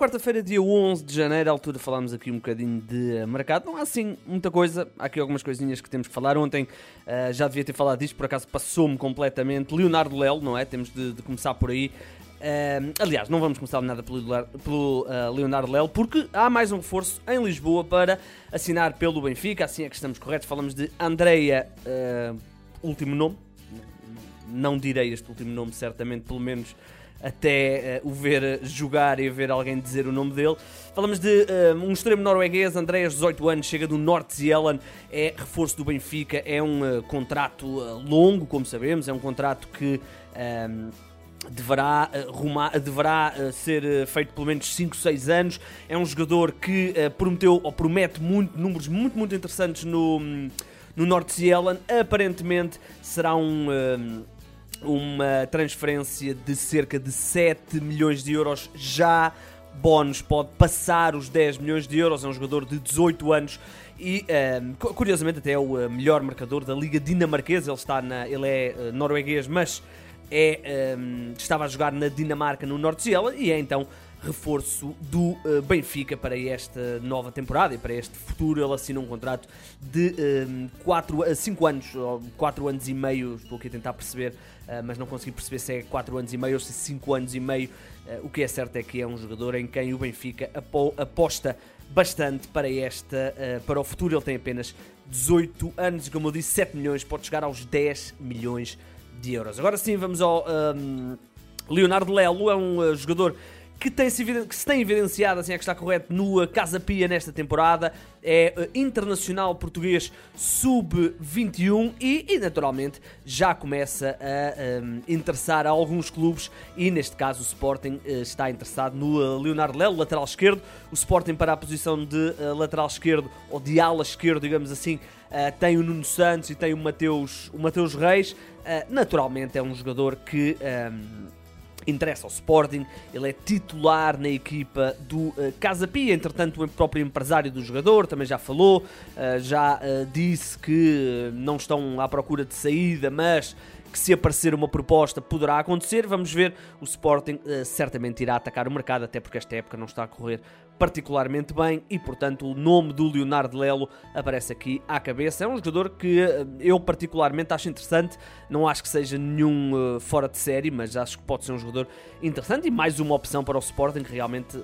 quarta-feira, dia 11 de janeiro, à altura falámos aqui um bocadinho de mercado. Não há assim muita coisa, há aqui algumas coisinhas que temos que falar. Ontem uh, já devia ter falado disto, por acaso passou-me completamente. Leonardo Lelo, não é? Temos de, de começar por aí. Uh, aliás, não vamos começar nada pelo, pelo uh, Leonardo Lelo, porque há mais um reforço em Lisboa para assinar pelo Benfica. Assim é que estamos corretos. Falamos de Andreia, último nome. Não direi este último nome, certamente, pelo menos até uh, o ver jogar e ver alguém dizer o nome dele. Falamos de uh, um extremo norueguês, Andréas, 18 anos, chega do Norte Zealand, é reforço do Benfica, é um uh, contrato longo, como sabemos, é um contrato que. Um, deverá, rumar, deverá ser feito pelo menos 5, 6 anos. É um jogador que prometeu ou promete muito, números muito, muito interessantes no, no Norte Zealand. Aparentemente será um uma transferência de cerca de 7 milhões de euros já. Bónus pode passar os 10 milhões de euros, é um jogador de 18 anos e um, curiosamente até é o eh, melhor marcador da Liga Dinamarquesa. Ele, está na, ele é uh, norueguês, mas é, um, estava a jogar na Dinamarca no Norte de e é então reforço do uh, Benfica para esta nova temporada e para este futuro. Ele assina um contrato de 4 a 5 anos, ou 4 anos e meio, estou aqui a tentar perceber, uh, mas não consegui perceber se é 4 anos e meio ou se 5 anos e meio. Uh, o que é certo é que é um jogador em quem o Benfica aposta bastante para, esta, para o futuro. Ele tem apenas 18 anos e, como eu disse, 7 milhões, pode chegar aos 10 milhões de euros. Agora sim, vamos ao um, Leonardo Lelo, é um jogador que, tem -se, que se tem evidenciado, assim é que está correto, no Casa Pia nesta temporada. É uh, internacional português sub-21 e, e, naturalmente, já começa a um, interessar a alguns clubes e, neste caso, o Sporting uh, está interessado no Leonardo Lelo, lateral esquerdo. O Sporting para a posição de lateral esquerdo, ou de ala esquerdo, digamos assim, tem o Nuno Santos e tem o Mateus, o Mateus Reis. naturalmente, é um jogador que... Um, interessa ao Sporting, ele é titular na equipa do uh, Casa Pia, entretanto o próprio empresário do jogador também já falou, uh, já uh, disse que não estão à procura de saída, mas que se aparecer uma proposta poderá acontecer. Vamos ver, o Sporting certamente irá atacar o mercado, até porque esta época não está a correr particularmente bem e, portanto, o nome do Leonardo Lelo aparece aqui à cabeça. É um jogador que uh, eu particularmente acho interessante, não acho que seja nenhum uh, fora de série, mas acho que pode ser um jogador interessante e mais uma opção para o Sporting que realmente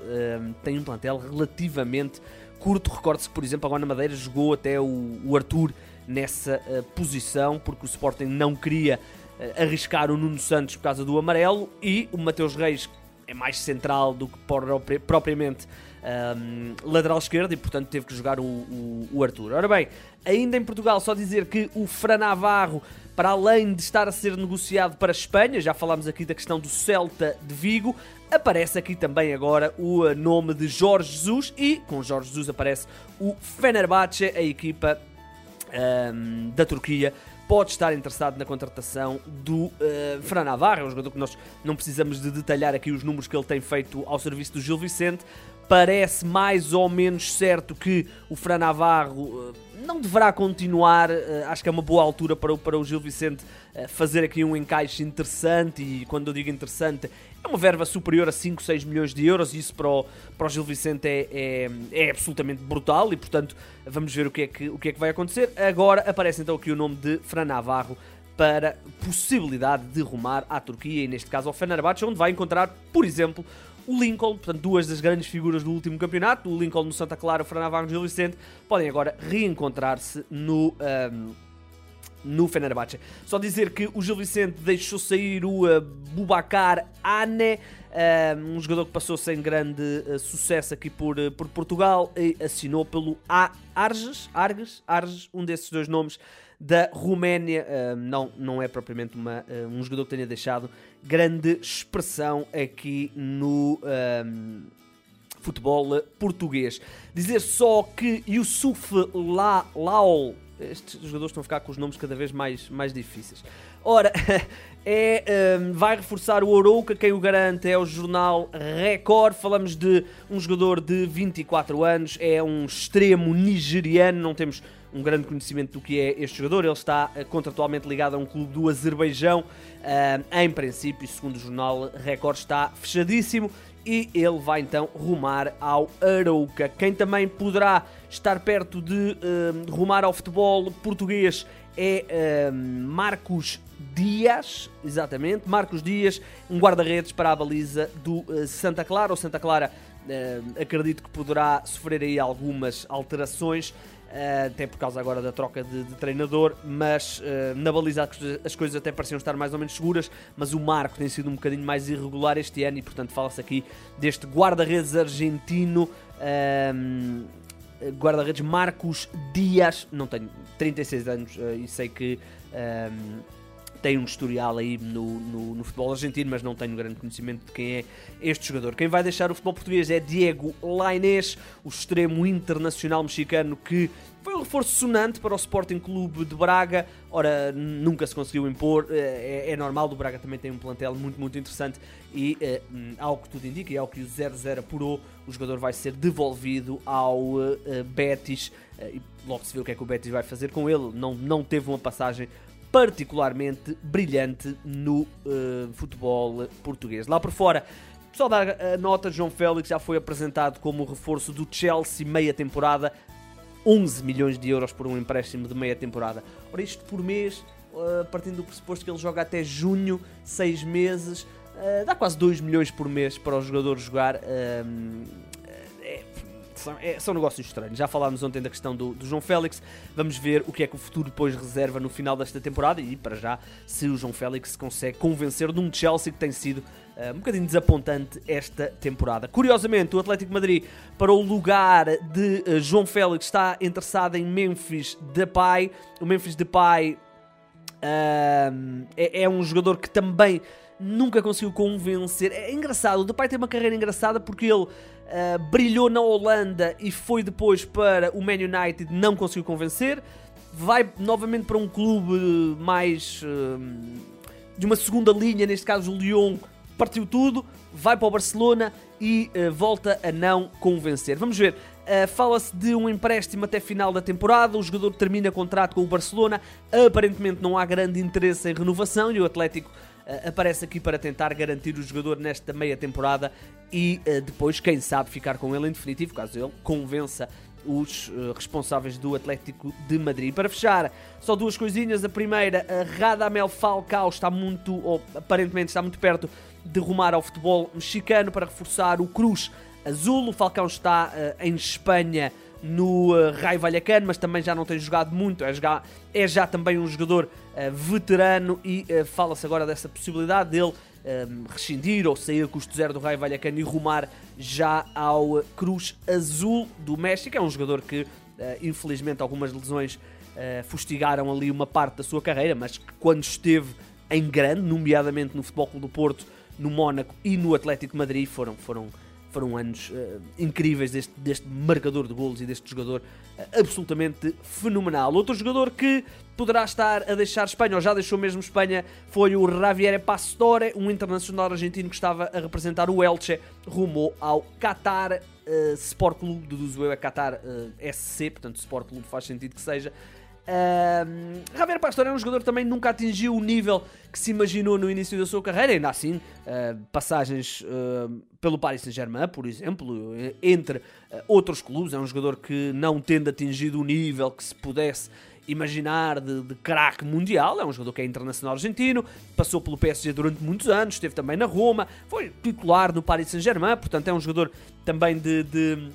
tem um plantel relativamente curto. Recorde-se que, por exemplo, agora na Madeira jogou até o, o Arthur nessa uh, posição, porque o Sporting não queria uh, arriscar o Nuno Santos por causa do amarelo e o Mateus Reis é mais central do que propriamente um, lateral esquerdo e portanto teve que jogar o, o, o, Arthur. Ora bem, ainda em Portugal, só dizer que o Fran Navarro, para além de estar a ser negociado para a Espanha, já falámos aqui da questão do Celta de Vigo, aparece aqui também agora o nome de Jorge Jesus e com Jorge Jesus aparece o Fenerbahçe, a equipa um, da Turquia pode estar interessado na contratação do uh, Fran Navarro, é um jogador que nós não precisamos de detalhar aqui os números que ele tem feito ao serviço do Gil Vicente. Parece mais ou menos certo que o Fran Navarro uh, não deverá continuar, uh, acho que é uma boa altura para o, para o Gil Vicente uh, fazer aqui um encaixe interessante e quando eu digo interessante é uma verba superior a 5, 6 milhões de euros e isso para o, para o Gil Vicente é, é, é, absolutamente brutal e, portanto, vamos ver o que, é que, o que é que vai acontecer. Agora aparece então aqui o nome de Fran Navarro para possibilidade de rumar à Turquia e, neste caso, ao Fenerbahçe, onde vai encontrar, por exemplo, o Lincoln, portanto, duas das grandes figuras do último campeonato, o Lincoln no Santa Clara, o no Gil Vicente, podem agora reencontrar-se no... Um, no Fenerbahçe. Só dizer que o Gil Vicente deixou sair o uh, Bubacar Ane, uh, um jogador que passou sem grande uh, sucesso aqui por, por Portugal e assinou pelo A Arges, Arges, Arges, um desses dois nomes da Roménia. não, não é propriamente uma, um jogador que tenha deixado grande expressão aqui no futebol português. Dizer só que Yusuf La, Laol estes jogadores estão a ficar com os nomes cada vez mais, mais difíceis. Ora, é, um, vai reforçar o Orouca, quem o garante é o jornal Record. Falamos de um jogador de 24 anos, é um extremo nigeriano, não temos um grande conhecimento do que é este jogador. Ele está uh, contratualmente ligado a um clube do Azerbaijão. Uh, em princípio, segundo o jornal Record, está fechadíssimo e ele vai então rumar ao Arouca. Quem também poderá estar perto de uh, rumar ao futebol português é uh, Marcos Dias, exatamente, Marcos Dias, um guarda-redes para a baliza do uh, Santa Clara. O Santa Clara acredito que poderá sofrer aí algumas alterações. Uh, até por causa agora da troca de, de treinador, mas uh, na baliza as coisas até pareciam estar mais ou menos seguras, mas o marco tem sido um bocadinho mais irregular este ano e portanto fala-se aqui deste guarda-redes argentino, guarda-redes Marcos Dias, não tenho 36 anos e sei que tem um historial aí no, no, no, futebol argentino, mas não tenho grande conhecimento de quem é este jogador. Quem vai deixar o futebol português é Diego Lainez, o extremo internacional mexicano que foi um reforço sonante para o Sporting Clube de Braga. Ora, nunca se conseguiu impor, eh, é, é normal, o Braga também tem um plantel muito, muito interessante e, é, ao que tudo indica, e ao que o 0-0 apurou, o jogador vai ser devolvido ao uh, Betis. Uh, e logo se vê o que é que o Betis vai fazer com ele. Não, não teve uma passagem particularmente brilhante no uh, futebol português. Lá por fora, só dar a nota, João Félix já foi apresentado como reforço do Chelsea meia temporada, 11 milhões de euros por um empréstimo de meia temporada. Ora, isto por mês, uh, partindo do pressuposto que ele joga até junho, 6 meses, uh, dá quase 2 milhões por mês para o jogador jogar. Uh, são, é, são negócios estranhos. Já falámos ontem da questão do, do, João Félix. Vamos ver o que é que o futuro depois reserva no final desta temporada e, para já, se o João Félix consegue convencer de um Chelsea que tem sido uh, um bocadinho desapontante esta temporada. Curiosamente, o Atlético Madrid, para o lugar de uh, João Félix, está interessado em Memphis Depay. O Memphis Depay uh, é, é um jogador que também nunca conseguiu convencer. É engraçado, o Depay tem uma carreira engraçada porque ele uh, brilhou na Holanda e foi depois para o Man United, não conseguiu convencer. Vai novamente para um clube mais uh, de uma segunda linha, neste caso o Lyon, partiu tudo, vai para o Barcelona e uh, volta a não convencer. Vamos ver. Uh, Fala-se de um empréstimo até final da temporada. O jogador termina contrato com o Barcelona. Aparentemente não há grande interesse em renovação e o Atlético aparece aqui para tentar garantir o jogador nesta meia temporada e uh, depois, quem sabe, ficar com ele em definitivo, caso ele convença os uh, responsáveis do Atlético de Madrid. Para fechar, só duas coisinhas. A primeira, a Radamel Falcao está muito, ou aparentemente está muito perto de rumar ao futebol mexicano para reforçar o Cruz Azul. O Falcão está uh, em Espanha no uh, Raio Vallecano, mas também já não tem jogado muito, é, já, é já também um jogador veterano e uh, fala-se agora dessa possibilidade dele rescindir ou sair a custo zero do Raio Vallecano e rumar já ao Cruz Azul do México. É um jogador que, infelizmente, algumas lesões fustigaram ali uma parte da sua carreira, mas que quando esteve em grande, nomeadamente no Futebol Clube do Porto, no Mónaco e no Atlético Madrid, foram, foram foram anos uh, incríveis deste, deste marcador de golos e deste jogador uh, absolutamente fenomenal. Outro jogador que poderá estar a deixar Espanha, ou já deixou mesmo Espanha, foi o Javier Pastore, um internacional argentino que estava a representar o Elche, rumou ao Qatar uh, Sport Clube, deduzo eu, é Qatar SC, portanto Sport Clube faz sentido que seja, Uh, Javier Pastor é um jogador que também nunca atingiu o nível que se imaginou no início da sua carreira, ainda assim, uh, passagens uh, pelo Paris Saint-Germain, por exemplo, entre ah, outros clubes, é um jogador que não tendo atingido o nível que se pudesse imaginar de, de craque mundial, é um jogador que é internacional argentino, passou pelo PSG durante muitos anos, esteve também na Roma, foi titular no Paris Saint-Germain, portanto é um jogador também de, de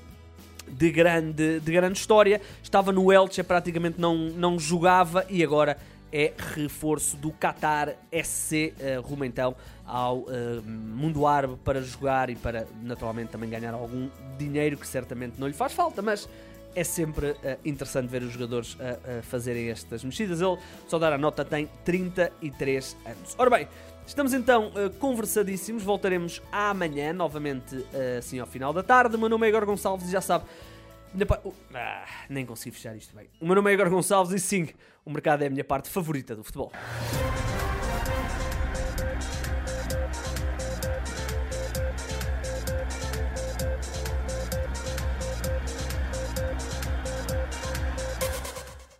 de grande, de grande história. Estava no Elche, praticamente não, não jogava e agora é reforço do Qatar SC, uh, rumo então ao uh, mundo árabe para jogar e para naturalmente também ganhar algum dinheiro que certamente não lhe faz falta, mas é sempre uh, interessante ver os jogadores a fazerem estas mexidas. Ele, só dar a nota, tem 33 anos. Ora bem, estamos então uh, conversadíssimos. Voltaremos amanhã, novamente assim ao final da tarde. O meu nome é Igor Gonçalves e já sabe. Pa... Ah, nem consegui fechar isto bem. O meu nome é Igor Gonçalves e sim, o mercado é a minha parte favorita do futebol.